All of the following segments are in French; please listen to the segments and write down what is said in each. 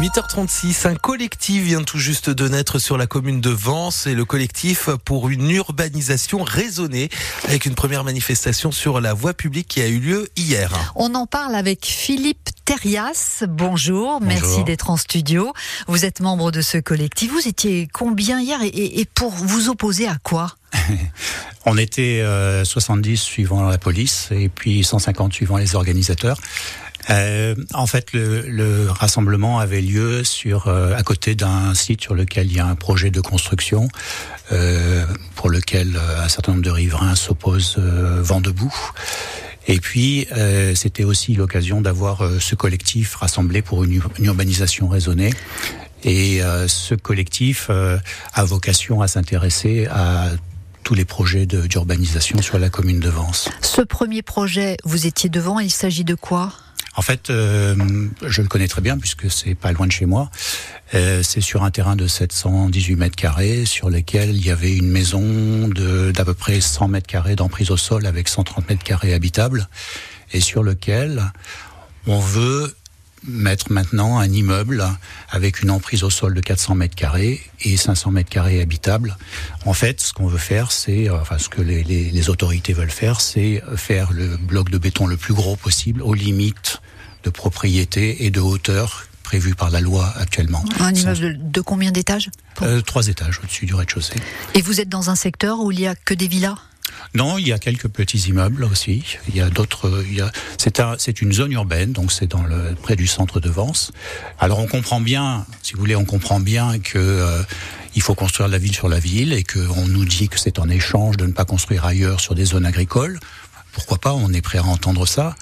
8h36, un collectif vient tout juste de naître sur la commune de Vence et le collectif pour une urbanisation raisonnée avec une première manifestation sur la voie publique qui a eu lieu hier. On en parle avec Philippe Terrias. Bonjour, merci d'être en studio. Vous êtes membre de ce collectif. Vous étiez combien hier et, pour vous opposer à quoi On était 70 euh, suivant la police et puis 150 suivant les organisateurs. Euh, en fait, le, rassemblement avait lieu sur euh, à côté d'un site sur lequel il y a un projet de construction euh, pour lequel un certain nombre de riverains s'opposent vent debout. Et puis, c'était aussi l'occasion d'avoir ce collectif rassemblé pour une, urbanisation raisonnée. Et ce collectif a vocation à s'intéresser à tous les projets d'urbanisation sur la commune de Vence. Ce premier projet, vous étiez devant, il s'agit de quoi? En fait, euh, je le connais très bien puisque c'est pas loin de chez moi. Euh, c'est sur un terrain de 718 mètres carrés sur lequel il y avait une maison d'à peu près 100 mètres carrés d'emprise au sol avec 130 mètres carrés habitables et sur lequel on veut mettre maintenant un immeuble avec une emprise au sol de 400 mètres carrés et 500 mètres carrés habitables. En fait, ce qu'on veut faire, c'est, euh, enfin, ce que les, les, les autorités veulent faire, c'est faire le bloc de béton le plus gros possible, aux limites de propriété et de hauteur prévu par la loi actuellement. Un immeuble de combien d'étages euh, Trois étages au-dessus du rez-de-chaussée. Et vous êtes dans un secteur où il n'y a que des villas? Non, il y a quelques petits immeubles aussi. Il y a d'autres. C'est un, c'est une zone urbaine, donc c'est dans le près du centre de Vence. Alors on comprend bien, si vous voulez, on comprend bien que euh, il faut construire la ville sur la ville et qu'on nous dit que c'est en échange de ne pas construire ailleurs sur des zones agricoles pourquoi pas, on est prêt à entendre ça.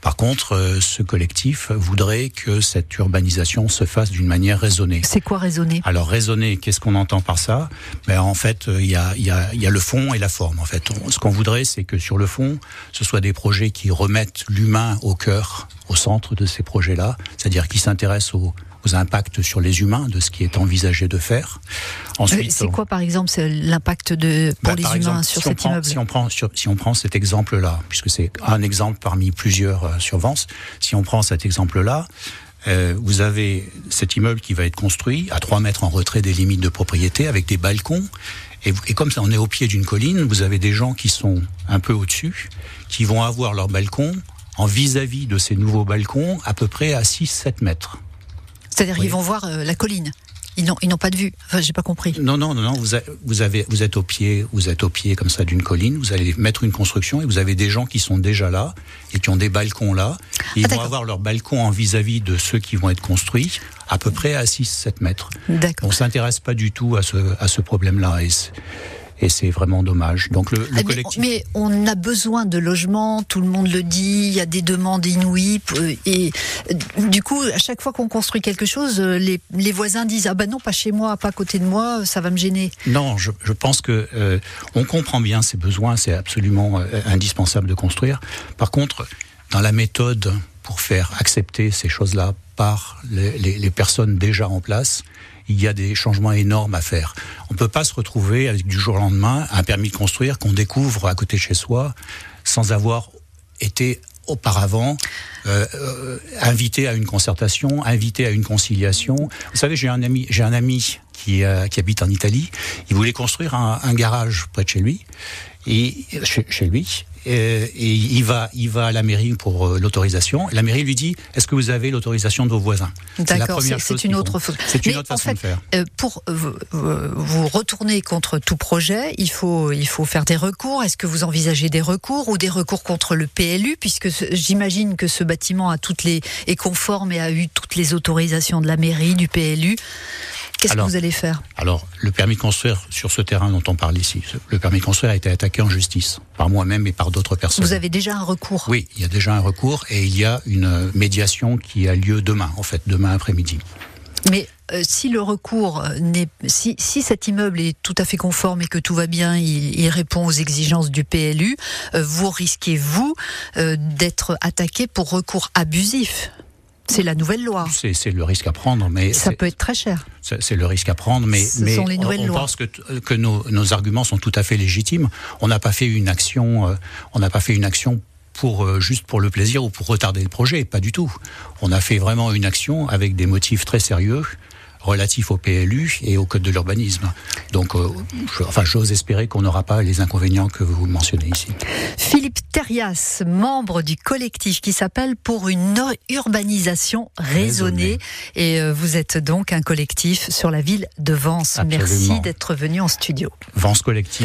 Par contre, euh, ce collectif voudrait que cette urbanisation se fasse d'une manière raisonnée. C'est quoi raisonner? Alors raisonner, qu'est-ce qu'on entend par ça? Ben, En fait, euh, il y a, y, a, y a, le fond et la forme. En fait, ce qu'on voudrait, c'est que sur le fond, ce soit des projets qui remettent l'humain au cœur, au centre de ces projets-là, c'est-à-dire qui s'intéressent aux aux impacts sur les humains de ce qui est envisagé de faire. Ensuite, c'est quoi par exemple l'impact de pour bah, les humains sur cet immeuble Si on prend si on prend cet exemple-là, puisque c'est un exemple parmi plusieurs euh, sur Vence, si on prend cet exemple-là. Euh, vous avez cet immeuble qui va être construit à 3 mètres en retrait des limites de propriété avec des balcons. Et, et comme ça, on est au pied d'une colline, vous avez des gens qui sont un peu au-dessus, qui vont avoir leur balcon en vis-à-vis -vis de ces nouveaux balcons à peu près à 6-7 mètres. C'est-à-dire qu'ils vont voir euh, la colline. Ils n'ont, ils n'ont pas de vue. Enfin, j'ai pas compris. Non, non, non, non. Vous, vous avez, vous êtes au pied, vous êtes au pied comme ça d'une colline. Vous allez mettre une construction et vous avez des gens qui sont déjà là et qui ont des balcons là. ils ah, vont avoir leur balcon en vis-à-vis de ceux qui vont être construits à peu près à 6-7 mètres. D'accord. On s'intéresse pas du tout à ce, à ce problème-là. Et et c'est vraiment dommage. Donc le, le ah, collectif. Mais, on a besoin de logements, tout le monde le dit. Il y a des demandes inouïes et du coup, à chaque fois qu'on construit quelque chose, les, les, voisins disent ah ben non, pas chez moi, pas à côté de moi, ça va me gêner. Non, je, je pense que euh, on comprend bien ces besoins, c'est absolument euh, indispensable de construire. Par contre, dans la méthode pour faire accepter ces choses-là par les, personnes déjà en place, il y a des changements énormes à faire. On ne peut pas se retrouver avec du jour au lendemain un permis de construire qu'on découvre à côté de chez soi sans avoir été auparavant euh, euh, invité à une concertation, invité à une conciliation. Vous savez, j'ai un ami, j'ai un ami qui, euh, habite en Italie. Il voulait construire un, garage près de chez lui et chez lui et, il va, il va à la mairie pour euh, l'autorisation. La mairie lui dit Est-ce que vous avez l'autorisation de vos voisins? D'accord, c'est une autre C'est une autre façon de faire. Euh, pour euh, vous retourner contre tout projet, il faut, il faut faire des recours. Est-ce que vous envisagez des recours ou des recours contre le PLU, puisque j'imagine que ce bâtiment a toutes les est conforme et a eu toutes les autorisations de la mairie, du PLU. Qu'est-ce que vous allez faire? Alors, le permis de construire sur ce terrain dont on parle ici, le permis de construire a été attaqué en justice par moi-même et par d'autres personnes. Vous avez déjà un recours Oui, il y a déjà un recours et il y a une médiation qui a lieu demain, en fait, demain après-midi. Mais euh, si le recours n'est, si, si, cet immeuble est tout à fait conforme et que tout va bien, il, répond aux exigences du PLU, euh, vous risquez vous euh, d'être attaqué pour recours abusif. C'est la nouvelle loi. C'est le risque à prendre, mais ça peut être très cher. C'est le risque à prendre, mais, mais on, on pense que, que nos, nos, arguments sont tout à fait légitimes. On n'a pas fait une action, euh, on n'a pas fait une action pour euh, juste pour le plaisir ou pour retarder le projet, pas du tout. On a fait vraiment une action avec des motifs très sérieux relatifs au PLU et au code de l'urbanisme. Donc, euh, je, enfin, j'ose espérer qu'on n'aura pas les inconvénients que vous mentionnez ici. Philippe Terrias, membre du collectif qui s'appelle Pour une urbanisation raisonnée. Et euh, vous êtes donc un collectif sur la ville de Vence. Absolument. Merci d'être venu en studio. Vence Collectif.